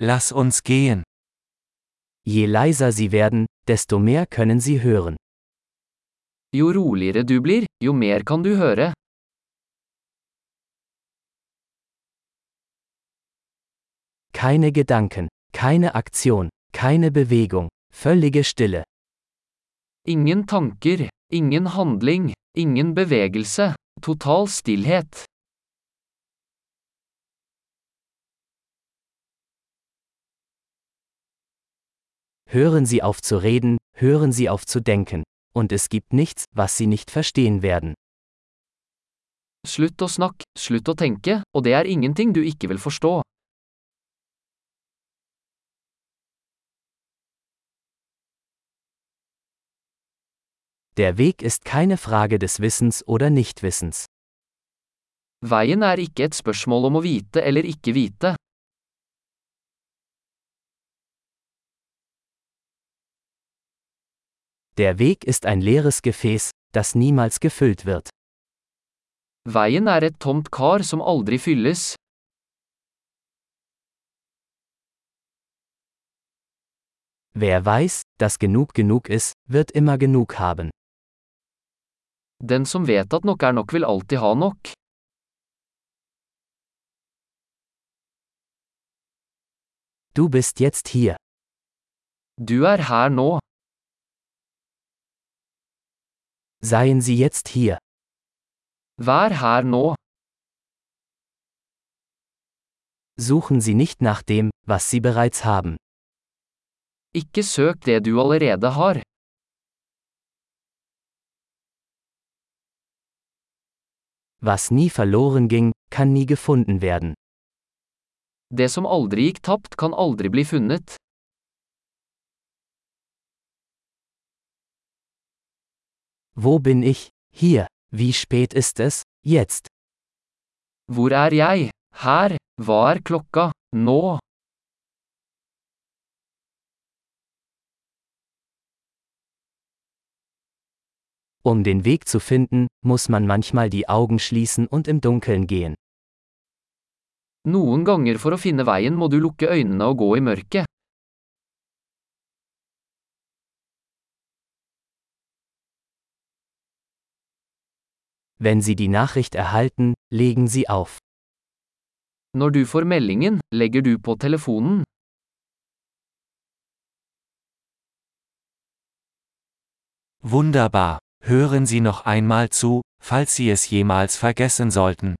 Lass uns gehen. Je leiser Sie werden, desto mehr können Sie hören. Jo roligere du blir, jo mer kan du høre. Keine Gedanken, keine Aktion, keine Bewegung, völlige Stille. Ingen tanker, ingen handling, ingen bevegelse, total stillhet. Hören Sie auf zu reden, hören Sie auf zu denken. Und es gibt nichts, was Sie nicht verstehen werden. Slutt å snakke, slutt å tenke, og det er ingenting du ikke vil forstå. Der Weg ist keine Frage des Wissens oder Nichtwissens. Veien er ikke et spørsmål om å vite eller ikke vite. Der Weg ist ein leeres Gefäß, das niemals gefüllt wird. Veien er et tomt kar som aldri fylles. Wer weiß, dass genug genug ist, wird immer genug haben. Den som vet at nok er nok vil alltid ha nok. Du bist jetzt hier. Du er her nå. Seien Sie jetzt hier. Vær her nå. Suchen Sie nicht nach dem, was Sie bereits haben. Ikke søk det du allerede har. Was nie verloren ging, kann nie gefunden werden. Det som aldri gikk tapt, kan aldri bli funnet. Wo bin ich? Hier. Wie spät ist es? Jetzt. Hvor er jeg? Her. Hva er klokka? Nå. Um den Weg zu finden, muss man manchmal die Augen schließen und im Dunkeln gehen. Noen ganger for å finne veien må du lukke øynene og gå i mørket. Wenn Sie die Nachricht erhalten, legen Sie auf. Når du får meldingen, legger du på telefonen. Wunderbar. Hören Sie noch einmal zu, falls Sie es jemals vergessen sollten.